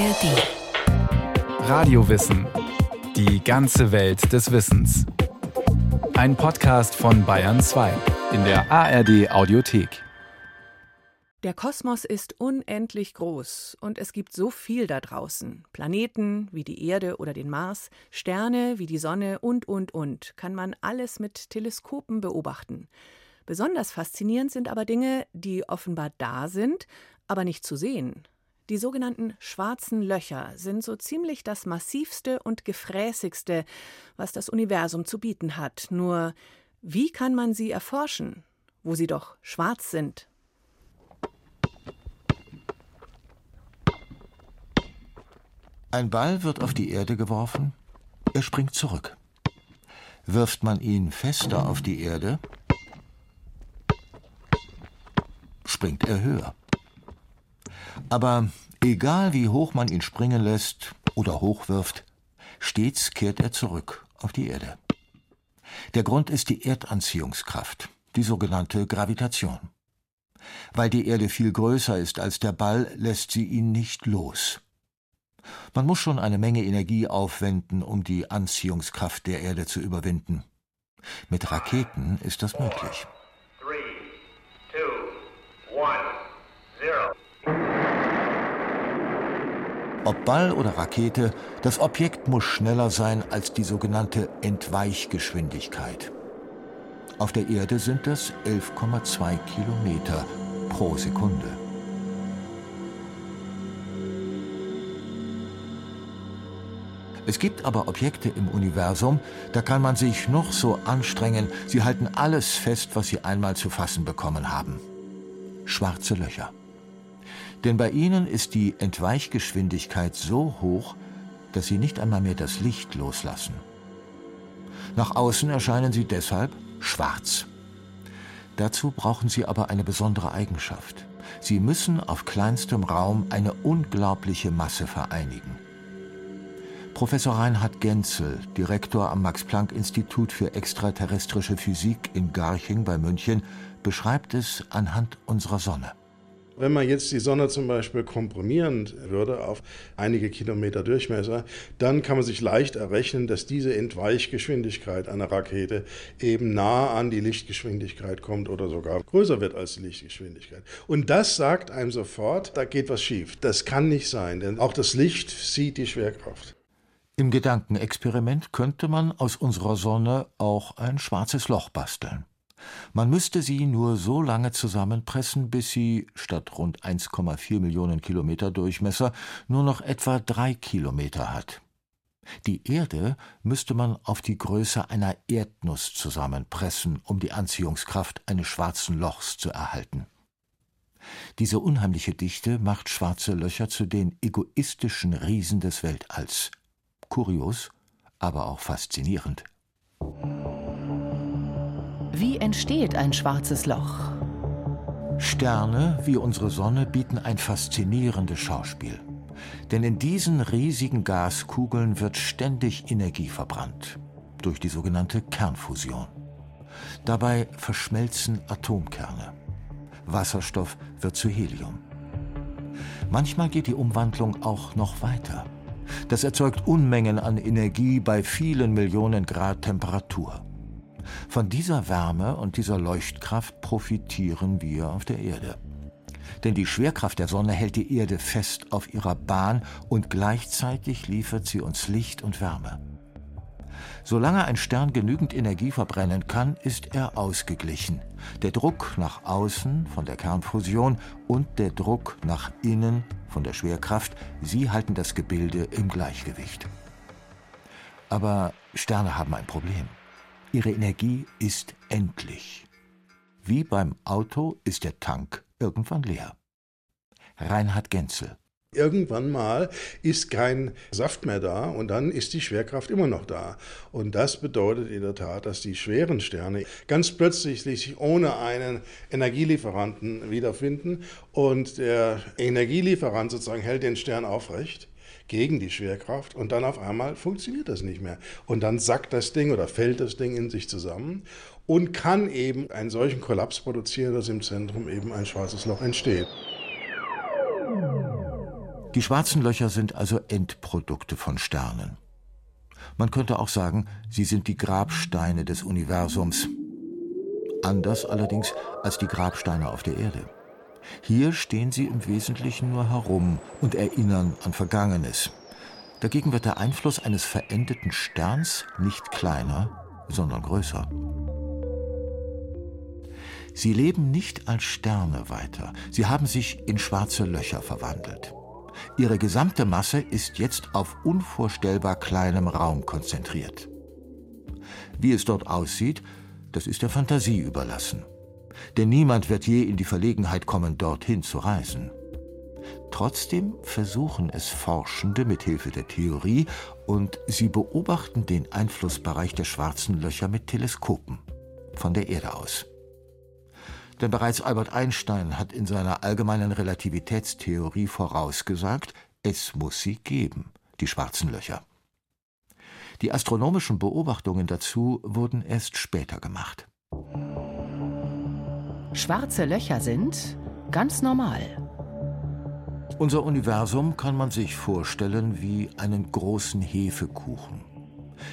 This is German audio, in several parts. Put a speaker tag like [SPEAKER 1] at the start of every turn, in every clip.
[SPEAKER 1] ARD.
[SPEAKER 2] Radiowissen. Die ganze Welt des Wissens. Ein Podcast von Bayern 2 in der ARD Audiothek.
[SPEAKER 1] Der Kosmos ist unendlich groß und es gibt so viel da draußen. Planeten wie die Erde oder den Mars, Sterne wie die Sonne und, und, und. Kann man alles mit Teleskopen beobachten. Besonders faszinierend sind aber Dinge, die offenbar da sind, aber nicht zu sehen. Die sogenannten schwarzen Löcher sind so ziemlich das massivste und gefräßigste, was das Universum zu bieten hat. Nur wie kann man sie erforschen, wo sie doch schwarz sind?
[SPEAKER 3] Ein Ball wird auf die Erde geworfen, er springt zurück. Wirft man ihn fester auf die Erde, springt er höher. Aber egal wie hoch man ihn springen lässt oder hochwirft, stets kehrt er zurück auf die Erde. Der Grund ist die Erdanziehungskraft, die sogenannte Gravitation. Weil die Erde viel größer ist als der Ball, lässt sie ihn nicht los. Man muss schon eine Menge Energie aufwenden, um die Anziehungskraft der Erde zu überwinden. Mit Raketen ist das möglich. Ob Ball oder Rakete, das Objekt muss schneller sein als die sogenannte Entweichgeschwindigkeit. Auf der Erde sind es 11,2 Kilometer pro Sekunde. Es gibt aber Objekte im Universum, da kann man sich noch so anstrengen, sie halten alles fest, was sie einmal zu fassen bekommen haben. Schwarze Löcher. Denn bei ihnen ist die Entweichgeschwindigkeit so hoch, dass sie nicht einmal mehr das Licht loslassen. Nach außen erscheinen sie deshalb schwarz. Dazu brauchen sie aber eine besondere Eigenschaft. Sie müssen auf kleinstem Raum eine unglaubliche Masse vereinigen. Professor Reinhard Genzel, Direktor am Max-Planck-Institut für extraterrestrische Physik in Garching bei München, beschreibt es anhand unserer Sonne.
[SPEAKER 4] Wenn man jetzt die Sonne zum Beispiel komprimieren würde auf einige Kilometer Durchmesser, dann kann man sich leicht errechnen, dass diese Entweichgeschwindigkeit einer Rakete eben nah an die Lichtgeschwindigkeit kommt oder sogar größer wird als die Lichtgeschwindigkeit. Und das sagt einem sofort, da geht was schief. Das kann nicht sein, denn auch das Licht sieht die Schwerkraft.
[SPEAKER 3] Im Gedankenexperiment könnte man aus unserer Sonne auch ein schwarzes Loch basteln. Man müsste sie nur so lange zusammenpressen, bis sie statt rund 1,4 Millionen Kilometer Durchmesser nur noch etwa drei Kilometer hat. Die Erde müsste man auf die Größe einer Erdnuss zusammenpressen, um die Anziehungskraft eines schwarzen Lochs zu erhalten. Diese unheimliche Dichte macht schwarze Löcher zu den egoistischen Riesen des Weltalls. Kurios, aber auch faszinierend.
[SPEAKER 1] Wie entsteht ein schwarzes Loch?
[SPEAKER 3] Sterne wie unsere Sonne bieten ein faszinierendes Schauspiel. Denn in diesen riesigen Gaskugeln wird ständig Energie verbrannt. Durch die sogenannte Kernfusion. Dabei verschmelzen Atomkerne. Wasserstoff wird zu Helium. Manchmal geht die Umwandlung auch noch weiter. Das erzeugt Unmengen an Energie bei vielen Millionen Grad Temperatur. Von dieser Wärme und dieser Leuchtkraft profitieren wir auf der Erde. Denn die Schwerkraft der Sonne hält die Erde fest auf ihrer Bahn und gleichzeitig liefert sie uns Licht und Wärme. Solange ein Stern genügend Energie verbrennen kann, ist er ausgeglichen. Der Druck nach außen von der Kernfusion und der Druck nach innen von der Schwerkraft, sie halten das Gebilde im Gleichgewicht. Aber Sterne haben ein Problem. Ihre Energie ist endlich. Wie beim Auto ist der Tank irgendwann leer. Reinhard Genzel
[SPEAKER 4] Irgendwann mal ist kein Saft mehr da und dann ist die Schwerkraft immer noch da. Und das bedeutet in der Tat, dass die schweren Sterne ganz plötzlich sich ohne einen Energielieferanten wiederfinden und der Energielieferant sozusagen hält den Stern aufrecht gegen die Schwerkraft und dann auf einmal funktioniert das nicht mehr. Und dann sackt das Ding oder fällt das Ding in sich zusammen und kann eben einen solchen Kollaps produzieren, dass im Zentrum eben ein schwarzes Loch entsteht.
[SPEAKER 3] Die schwarzen Löcher sind also Endprodukte von Sternen. Man könnte auch sagen, sie sind die Grabsteine des Universums. Anders allerdings als die Grabsteine auf der Erde. Hier stehen sie im Wesentlichen nur herum und erinnern an Vergangenes. Dagegen wird der Einfluss eines verendeten Sterns nicht kleiner, sondern größer. Sie leben nicht als Sterne weiter, sie haben sich in schwarze Löcher verwandelt. Ihre gesamte Masse ist jetzt auf unvorstellbar kleinem Raum konzentriert. Wie es dort aussieht, das ist der Fantasie überlassen. Denn niemand wird je in die Verlegenheit kommen, dorthin zu reisen. Trotzdem versuchen es Forschende mit Hilfe der Theorie und sie beobachten den Einflussbereich der schwarzen Löcher mit Teleskopen von der Erde aus. Denn bereits Albert Einstein hat in seiner allgemeinen Relativitätstheorie vorausgesagt, es muss sie geben, die schwarzen Löcher. Die astronomischen Beobachtungen dazu wurden erst später gemacht.
[SPEAKER 5] Schwarze Löcher sind ganz normal.
[SPEAKER 3] Unser Universum kann man sich vorstellen wie einen großen Hefekuchen.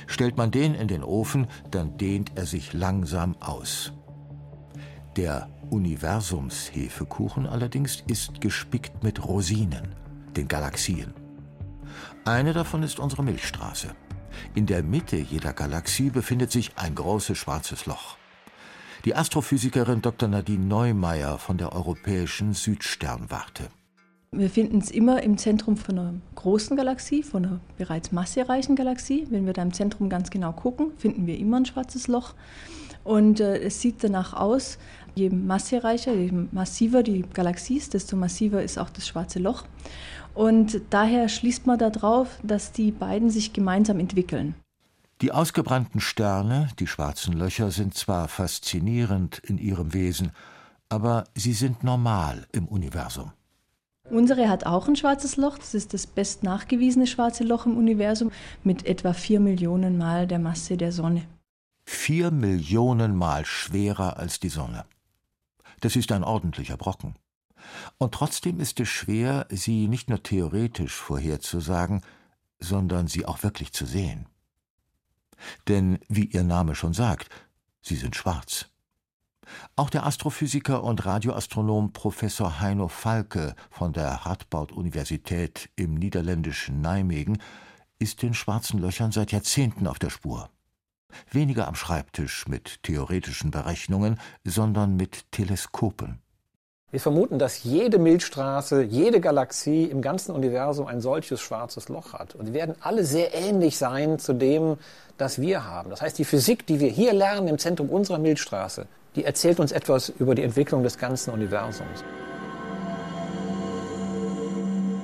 [SPEAKER 3] Stellt man den in den Ofen, dann dehnt er sich langsam aus. Der Universumshefekuchen allerdings ist gespickt mit Rosinen, den Galaxien. Eine davon ist unsere Milchstraße. In der Mitte jeder Galaxie befindet sich ein großes schwarzes Loch. Die Astrophysikerin Dr. Nadine Neumeier von der Europäischen Südsternwarte.
[SPEAKER 6] Wir finden es immer im Zentrum von einer großen Galaxie, von einer bereits massereichen Galaxie. Wenn wir da im Zentrum ganz genau gucken, finden wir immer ein schwarzes Loch. Und äh, es sieht danach aus, je massereicher, je massiver die Galaxie ist, desto massiver ist auch das schwarze Loch. Und daher schließt man darauf, dass die beiden sich gemeinsam entwickeln.
[SPEAKER 3] Die ausgebrannten Sterne, die schwarzen Löcher, sind zwar faszinierend in ihrem Wesen, aber sie sind normal im Universum.
[SPEAKER 6] Unsere hat auch ein schwarzes Loch. Das ist das best nachgewiesene schwarze Loch im Universum mit etwa vier Millionen Mal der Masse der Sonne.
[SPEAKER 3] Vier Millionen Mal schwerer als die Sonne. Das ist ein ordentlicher Brocken. Und trotzdem ist es schwer, sie nicht nur theoretisch vorherzusagen, sondern sie auch wirklich zu sehen. Denn, wie ihr Name schon sagt, sie sind schwarz. Auch der Astrophysiker und Radioastronom Professor Heino Falke von der Radboud-Universität im niederländischen Nijmegen ist den schwarzen Löchern seit Jahrzehnten auf der Spur. Weniger am Schreibtisch mit theoretischen Berechnungen, sondern mit Teleskopen.
[SPEAKER 7] Wir vermuten, dass jede Milchstraße, jede Galaxie im ganzen Universum ein solches schwarzes Loch hat. Und die werden alle sehr ähnlich sein zu dem, das wir haben. Das heißt, die Physik, die wir hier lernen im Zentrum unserer Milchstraße, die erzählt uns etwas über die Entwicklung des ganzen Universums.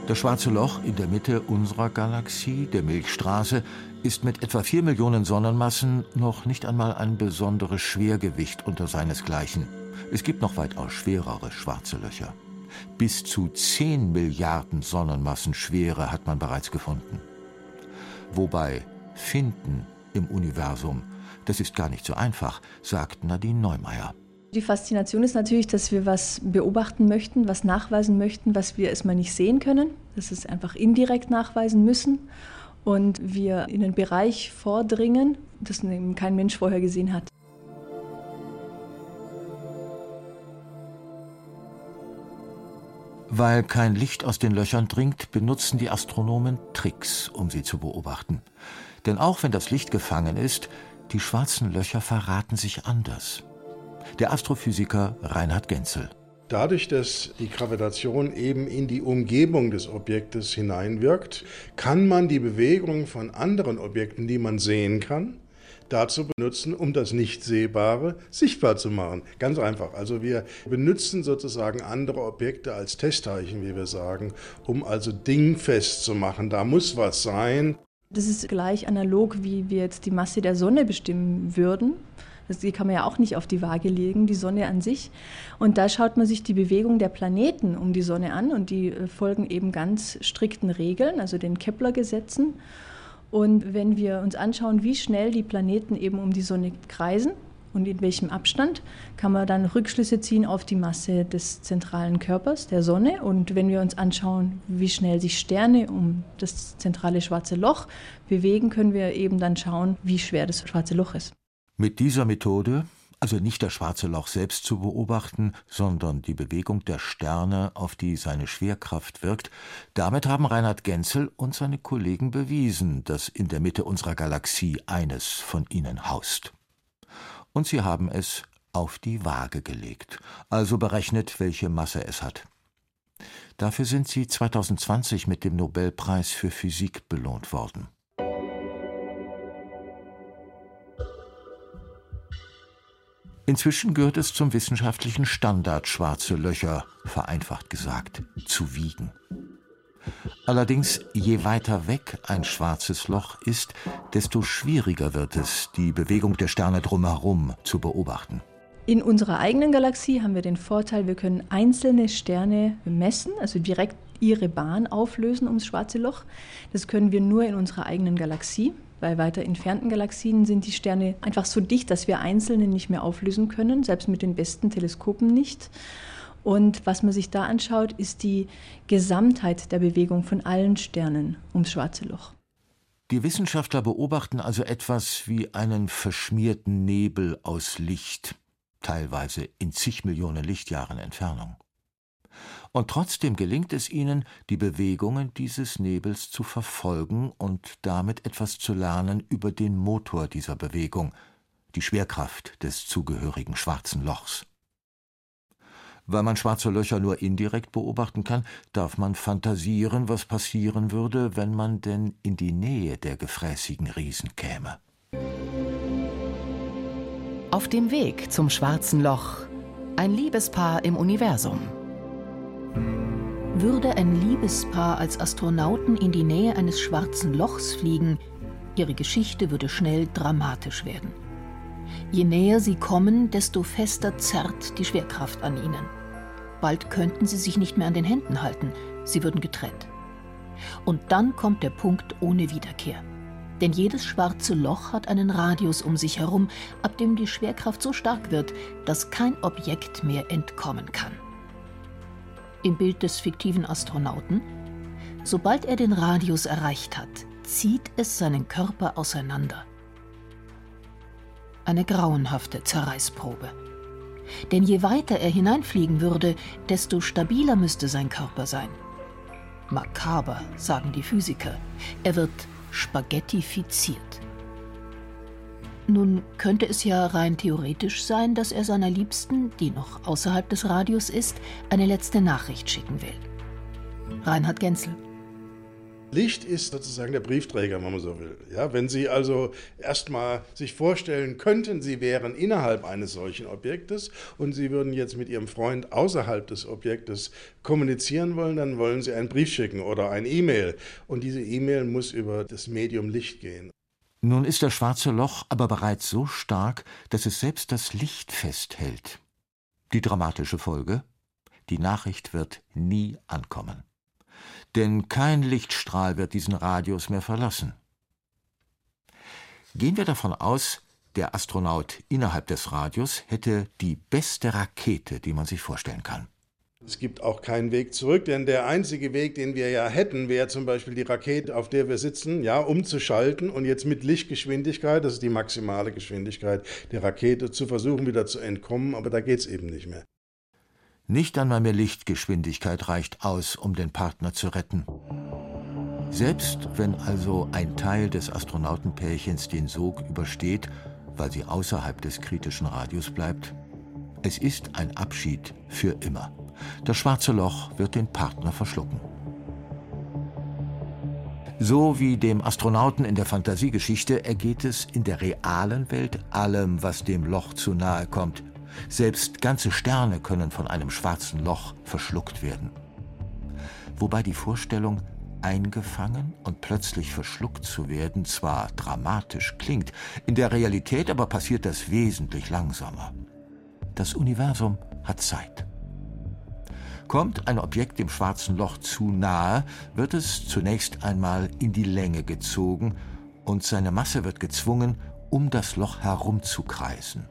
[SPEAKER 3] Das schwarze Loch in der Mitte unserer Galaxie, der Milchstraße, ist mit etwa vier Millionen Sonnenmassen noch nicht einmal ein besonderes Schwergewicht unter seinesgleichen. Es gibt noch weitaus schwerere schwarze Löcher. Bis zu 10 Milliarden Sonnenmassen Schwere hat man bereits gefunden. Wobei finden im Universum, das ist gar nicht so einfach, sagt Nadine Neumeier.
[SPEAKER 6] Die Faszination ist natürlich, dass wir was beobachten möchten, was nachweisen möchten, was wir erstmal nicht sehen können, dass wir es einfach indirekt nachweisen müssen und wir in einen Bereich vordringen, das kein Mensch vorher gesehen hat.
[SPEAKER 3] Weil kein Licht aus den Löchern dringt, benutzen die Astronomen Tricks, um sie zu beobachten. Denn auch wenn das Licht gefangen ist, die schwarzen Löcher verraten sich anders. Der Astrophysiker Reinhard Genzel.
[SPEAKER 4] Dadurch, dass die Gravitation eben in die Umgebung des Objektes hineinwirkt, kann man die Bewegung von anderen Objekten, die man sehen kann, dazu benutzen, um das Nicht-Sehbare sichtbar zu machen. Ganz einfach. Also wir benutzen sozusagen andere Objekte als Testzeichen, wie wir sagen, um also dingfest zu machen. Da muss was sein.
[SPEAKER 6] Das ist gleich analog, wie wir jetzt die Masse der Sonne bestimmen würden. Die kann man ja auch nicht auf die Waage legen, die Sonne an sich. Und da schaut man sich die Bewegung der Planeten um die Sonne an und die äh, folgen eben ganz strikten Regeln, also den Kepler-Gesetzen. Und wenn wir uns anschauen, wie schnell die Planeten eben um die Sonne kreisen und in welchem Abstand, kann man dann Rückschlüsse ziehen auf die Masse des zentralen Körpers, der Sonne. Und wenn wir uns anschauen, wie schnell sich Sterne um das zentrale schwarze Loch bewegen, können wir eben dann schauen, wie schwer das schwarze Loch ist.
[SPEAKER 3] Mit dieser Methode also nicht das schwarze Loch selbst zu beobachten, sondern die Bewegung der Sterne, auf die seine Schwerkraft wirkt, damit haben Reinhard Genzel und seine Kollegen bewiesen, dass in der Mitte unserer Galaxie eines von ihnen haust. Und sie haben es auf die Waage gelegt, also berechnet, welche Masse es hat. Dafür sind sie 2020 mit dem Nobelpreis für Physik belohnt worden. Inzwischen gehört es zum wissenschaftlichen Standard, schwarze Löcher, vereinfacht gesagt, zu wiegen. Allerdings, je weiter weg ein schwarzes Loch ist, desto schwieriger wird es, die Bewegung der Sterne drumherum zu beobachten.
[SPEAKER 6] In unserer eigenen Galaxie haben wir den Vorteil, wir können einzelne Sterne messen, also direkt ihre Bahn auflösen ums schwarze Loch. Das können wir nur in unserer eigenen Galaxie. Bei weiter entfernten Galaxien sind die Sterne einfach so dicht, dass wir einzelne nicht mehr auflösen können, selbst mit den besten Teleskopen nicht. Und was man sich da anschaut, ist die Gesamtheit der Bewegung von allen Sternen ums schwarze Loch.
[SPEAKER 3] Die Wissenschaftler beobachten also etwas wie einen verschmierten Nebel aus Licht, teilweise in zig Millionen Lichtjahren Entfernung und trotzdem gelingt es ihnen, die Bewegungen dieses Nebels zu verfolgen und damit etwas zu lernen über den Motor dieser Bewegung, die Schwerkraft des zugehörigen schwarzen Lochs. Weil man schwarze Löcher nur indirekt beobachten kann, darf man fantasieren, was passieren würde, wenn man denn in die Nähe der gefräßigen Riesen käme.
[SPEAKER 5] Auf dem Weg zum schwarzen Loch ein Liebespaar im Universum. Würde ein Liebespaar als Astronauten in die Nähe eines schwarzen Lochs fliegen, ihre Geschichte würde schnell dramatisch werden. Je näher sie kommen, desto fester zerrt die Schwerkraft an ihnen. Bald könnten sie sich nicht mehr an den Händen halten, sie würden getrennt. Und dann kommt der Punkt ohne Wiederkehr. Denn jedes schwarze Loch hat einen Radius um sich herum, ab dem die Schwerkraft so stark wird, dass kein Objekt mehr entkommen kann im Bild des fiktiven Astronauten, sobald er den Radius erreicht hat, zieht es seinen Körper auseinander. Eine grauenhafte Zerreißprobe. Denn je weiter er hineinfliegen würde, desto stabiler müsste sein Körper sein. Makaber, sagen die Physiker. Er wird spaghettifiziert. Nun könnte es ja rein theoretisch sein, dass er seiner Liebsten, die noch außerhalb des Radius ist, eine letzte Nachricht schicken will. Reinhard Genzel.
[SPEAKER 4] Licht ist sozusagen der Briefträger, wenn man so will. Ja, wenn Sie also erstmal sich vorstellen könnten, Sie wären innerhalb eines solchen Objektes und Sie würden jetzt mit Ihrem Freund außerhalb des Objektes kommunizieren wollen, dann wollen Sie einen Brief schicken oder ein E-Mail. Und diese E-Mail muss über das Medium Licht gehen.
[SPEAKER 3] Nun ist das schwarze Loch aber bereits so stark, dass es selbst das Licht festhält. Die dramatische Folge? Die Nachricht wird nie ankommen. Denn kein Lichtstrahl wird diesen Radius mehr verlassen. Gehen wir davon aus, der Astronaut innerhalb des Radius hätte die beste Rakete, die man sich vorstellen kann.
[SPEAKER 4] Es gibt auch keinen Weg zurück, denn der einzige Weg, den wir ja hätten, wäre zum Beispiel die Rakete, auf der wir sitzen, ja, umzuschalten und jetzt mit Lichtgeschwindigkeit, das ist die maximale Geschwindigkeit der Rakete, zu versuchen, wieder zu entkommen, aber da geht es eben nicht mehr.
[SPEAKER 3] Nicht einmal mehr Lichtgeschwindigkeit reicht aus, um den Partner zu retten. Selbst wenn also ein Teil des Astronautenpärchens den Sog übersteht, weil sie außerhalb des kritischen Radius bleibt, es ist ein Abschied für immer. Das schwarze Loch wird den Partner verschlucken. So wie dem Astronauten in der Fantasiegeschichte ergeht es in der realen Welt allem, was dem Loch zu nahe kommt. Selbst ganze Sterne können von einem schwarzen Loch verschluckt werden. Wobei die Vorstellung, eingefangen und plötzlich verschluckt zu werden, zwar dramatisch klingt, in der Realität aber passiert das wesentlich langsamer. Das Universum hat Zeit. Kommt ein Objekt dem schwarzen Loch zu nahe, wird es zunächst einmal in die Länge gezogen und seine Masse wird gezwungen, um das Loch herumzukreisen.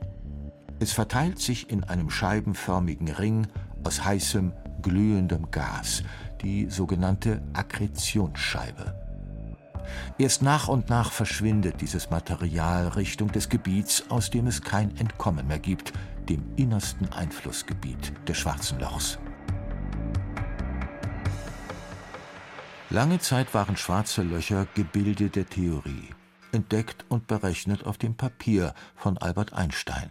[SPEAKER 3] Es verteilt sich in einem scheibenförmigen Ring aus heißem, glühendem Gas, die sogenannte Akkretionsscheibe. Erst nach und nach verschwindet dieses Material Richtung des Gebiets, aus dem es kein Entkommen mehr gibt, dem innersten Einflussgebiet des Schwarzen Lochs. Lange Zeit waren schwarze Löcher Gebilde der Theorie, entdeckt und berechnet auf dem Papier von Albert Einstein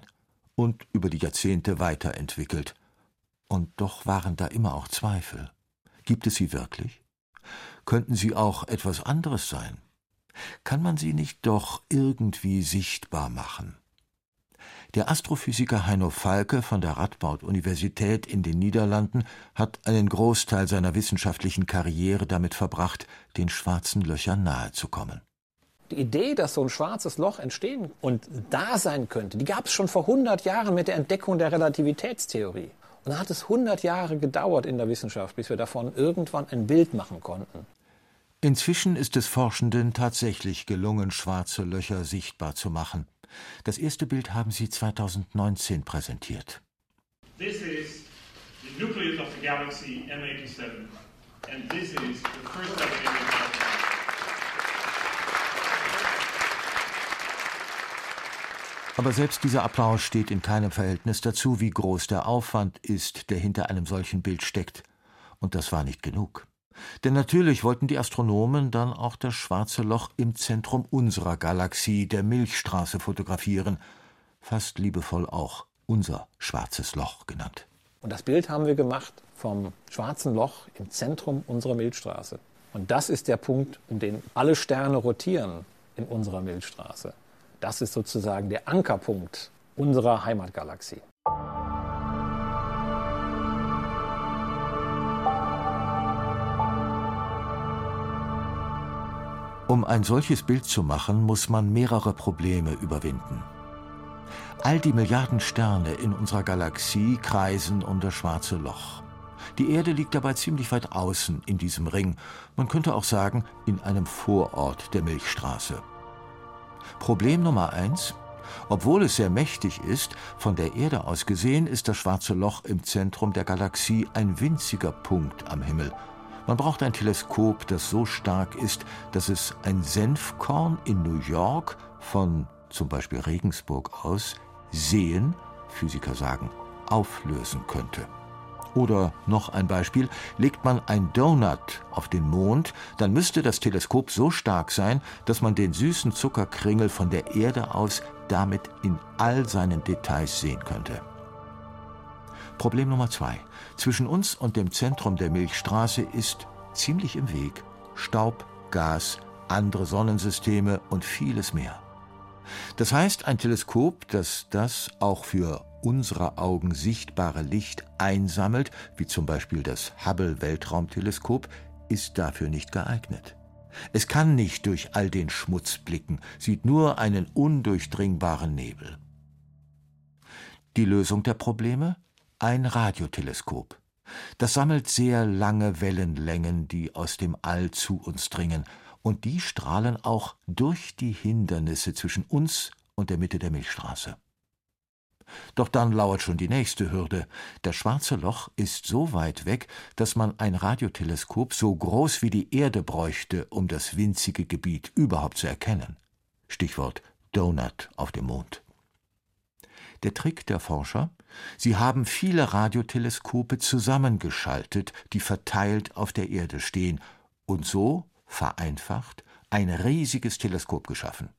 [SPEAKER 3] und über die Jahrzehnte weiterentwickelt. Und doch waren da immer auch Zweifel. Gibt es sie wirklich? Könnten sie auch etwas anderes sein? Kann man sie nicht doch irgendwie sichtbar machen? Der Astrophysiker Heino Falke von der Radboud-Universität in den Niederlanden hat einen Großteil seiner wissenschaftlichen Karriere damit verbracht, den schwarzen Löchern nahezukommen.
[SPEAKER 7] Die Idee, dass so ein schwarzes Loch entstehen und da sein könnte, die gab es schon vor 100 Jahren mit der Entdeckung der Relativitätstheorie. Und dann hat es 100 Jahre gedauert in der Wissenschaft, bis wir davon irgendwann ein Bild machen konnten.
[SPEAKER 3] Inzwischen ist es Forschenden tatsächlich gelungen, schwarze Löcher sichtbar zu machen. Das erste Bild haben sie 2019 präsentiert. This is the nucleus of the galaxy M87 and this is the first Aber selbst dieser Applaus steht in keinem Verhältnis dazu, wie groß der Aufwand ist, der hinter einem solchen Bild steckt. Und das war nicht genug. Denn natürlich wollten die Astronomen dann auch das schwarze Loch im Zentrum unserer Galaxie, der Milchstraße, fotografieren. Fast liebevoll auch unser schwarzes Loch genannt.
[SPEAKER 7] Und das Bild haben wir gemacht vom schwarzen Loch im Zentrum unserer Milchstraße. Und das ist der Punkt, um den alle Sterne rotieren in unserer Milchstraße. Das ist sozusagen der Ankerpunkt unserer Heimatgalaxie.
[SPEAKER 3] Um ein solches Bild zu machen, muss man mehrere Probleme überwinden. All die Milliarden Sterne in unserer Galaxie kreisen um das schwarze Loch. Die Erde liegt dabei ziemlich weit außen in diesem Ring, man könnte auch sagen in einem Vorort der Milchstraße. Problem Nummer eins. Obwohl es sehr mächtig ist, von der Erde aus gesehen ist das schwarze Loch im Zentrum der Galaxie ein winziger Punkt am Himmel – man braucht ein Teleskop, das so stark ist, dass es ein Senfkorn in New York von zum Beispiel Regensburg aus sehen, Physiker sagen, auflösen könnte. Oder noch ein Beispiel, legt man ein Donut auf den Mond, dann müsste das Teleskop so stark sein, dass man den süßen Zuckerkringel von der Erde aus damit in all seinen Details sehen könnte. Problem Nummer zwei. Zwischen uns und dem Zentrum der Milchstraße ist ziemlich im Weg Staub, Gas, andere Sonnensysteme und vieles mehr. Das heißt, ein Teleskop, das das auch für unsere Augen sichtbare Licht einsammelt, wie zum Beispiel das Hubble Weltraumteleskop, ist dafür nicht geeignet. Es kann nicht durch all den Schmutz blicken, sieht nur einen undurchdringbaren Nebel. Die Lösung der Probleme? Ein Radioteleskop. Das sammelt sehr lange Wellenlängen, die aus dem All zu uns dringen, und die strahlen auch durch die Hindernisse zwischen uns und der Mitte der Milchstraße. Doch dann lauert schon die nächste Hürde. Das schwarze Loch ist so weit weg, dass man ein Radioteleskop so groß wie die Erde bräuchte, um das winzige Gebiet überhaupt zu erkennen. Stichwort Donut auf dem Mond. Der Trick der Forscher? Sie haben viele Radioteleskope zusammengeschaltet, die verteilt auf der Erde stehen, und so, vereinfacht, ein riesiges Teleskop geschaffen.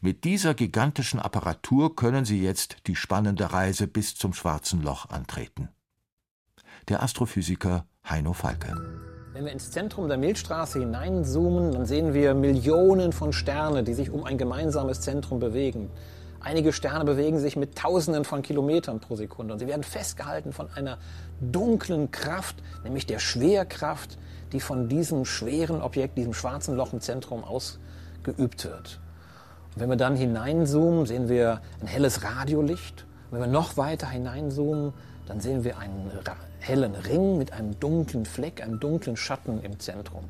[SPEAKER 3] Mit dieser gigantischen Apparatur können sie jetzt die spannende Reise bis zum schwarzen Loch antreten. Der Astrophysiker Heino Falke.
[SPEAKER 7] Wenn wir ins Zentrum der Milchstraße hineinzoomen, dann sehen wir Millionen von Sternen, die sich um ein gemeinsames Zentrum bewegen. Einige Sterne bewegen sich mit Tausenden von Kilometern pro Sekunde und sie werden festgehalten von einer dunklen Kraft, nämlich der Schwerkraft, die von diesem schweren Objekt, diesem schwarzen Loch im Zentrum ausgeübt wird. Und wenn wir dann hineinzoomen, sehen wir ein helles Radiolicht. Und wenn wir noch weiter hineinzoomen, dann sehen wir einen hellen Ring mit einem dunklen Fleck, einem dunklen Schatten im Zentrum.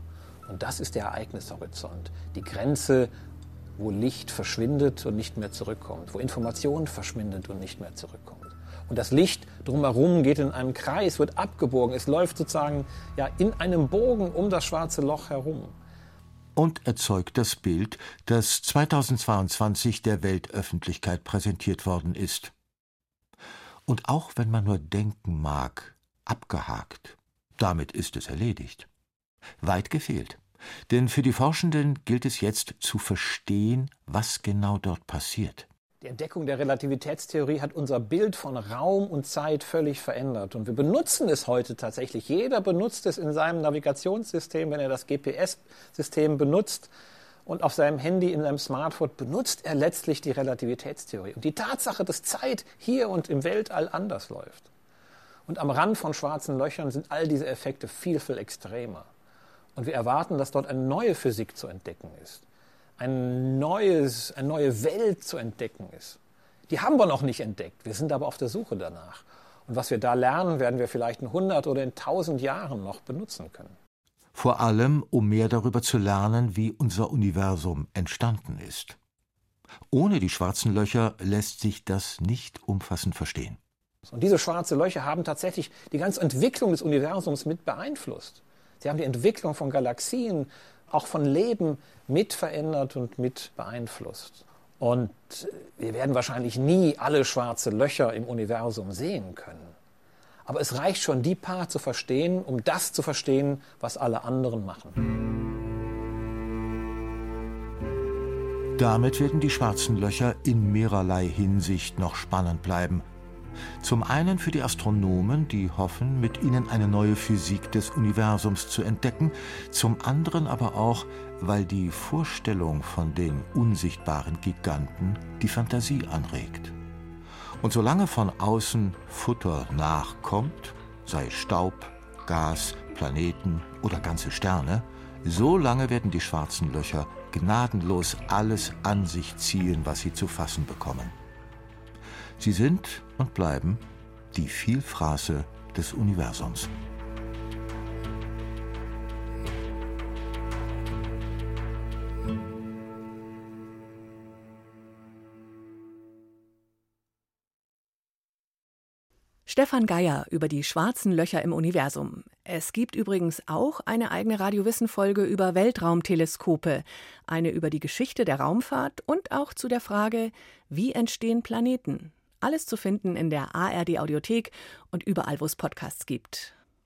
[SPEAKER 7] Und das ist der Ereignishorizont, die Grenze wo Licht verschwindet und nicht mehr zurückkommt, wo Information verschwindet und nicht mehr zurückkommt. Und das Licht drumherum geht in einem Kreis, wird abgebogen. Es läuft sozusagen ja, in einem Bogen um das schwarze Loch herum.
[SPEAKER 3] Und erzeugt das Bild, das 2022 der Weltöffentlichkeit präsentiert worden ist. Und auch wenn man nur denken mag, abgehakt, damit ist es erledigt. Weit gefehlt. Denn für die Forschenden gilt es jetzt zu verstehen, was genau dort passiert.
[SPEAKER 7] Die Entdeckung der Relativitätstheorie hat unser Bild von Raum und Zeit völlig verändert. Und wir benutzen es heute tatsächlich. Jeder benutzt es in seinem Navigationssystem, wenn er das GPS-System benutzt. Und auf seinem Handy, in seinem Smartphone benutzt er letztlich die Relativitätstheorie. Und die Tatsache, dass Zeit hier und im Weltall anders läuft. Und am Rand von schwarzen Löchern sind all diese Effekte viel, viel extremer. Und wir erwarten, dass dort eine neue Physik zu entdecken ist. Ein neues, eine neue Welt zu entdecken ist. Die haben wir noch nicht entdeckt. Wir sind aber auf der Suche danach. Und was wir da lernen, werden wir vielleicht in 100 oder in 1000 Jahren noch benutzen können.
[SPEAKER 3] Vor allem, um mehr darüber zu lernen, wie unser Universum entstanden ist. Ohne die schwarzen Löcher lässt sich das nicht umfassend verstehen.
[SPEAKER 7] Und diese schwarzen Löcher haben tatsächlich die ganze Entwicklung des Universums mit beeinflusst. Sie haben die Entwicklung von Galaxien, auch von Leben mit verändert und mit beeinflusst. Und wir werden wahrscheinlich nie alle schwarze Löcher im Universum sehen können. Aber es reicht schon, die paar zu verstehen, um das zu verstehen, was alle anderen machen.
[SPEAKER 3] Damit werden die schwarzen Löcher in mehrerlei Hinsicht noch spannend bleiben. Zum einen für die Astronomen, die hoffen, mit ihnen eine neue Physik des Universums zu entdecken, zum anderen aber auch, weil die Vorstellung von den unsichtbaren Giganten die Fantasie anregt. Und solange von außen Futter nachkommt, sei Staub, Gas, Planeten oder ganze Sterne, so lange werden die schwarzen Löcher gnadenlos alles an sich ziehen, was sie zu fassen bekommen. Sie sind und bleiben die Vielfraße des Universums.
[SPEAKER 1] Stefan Geier über die schwarzen Löcher im Universum. Es gibt übrigens auch eine eigene Radiowissen-Folge über Weltraumteleskope, eine über die Geschichte der Raumfahrt und auch zu der Frage, wie entstehen Planeten? Alles zu finden in der ARD Audiothek und überall, wo es Podcasts gibt.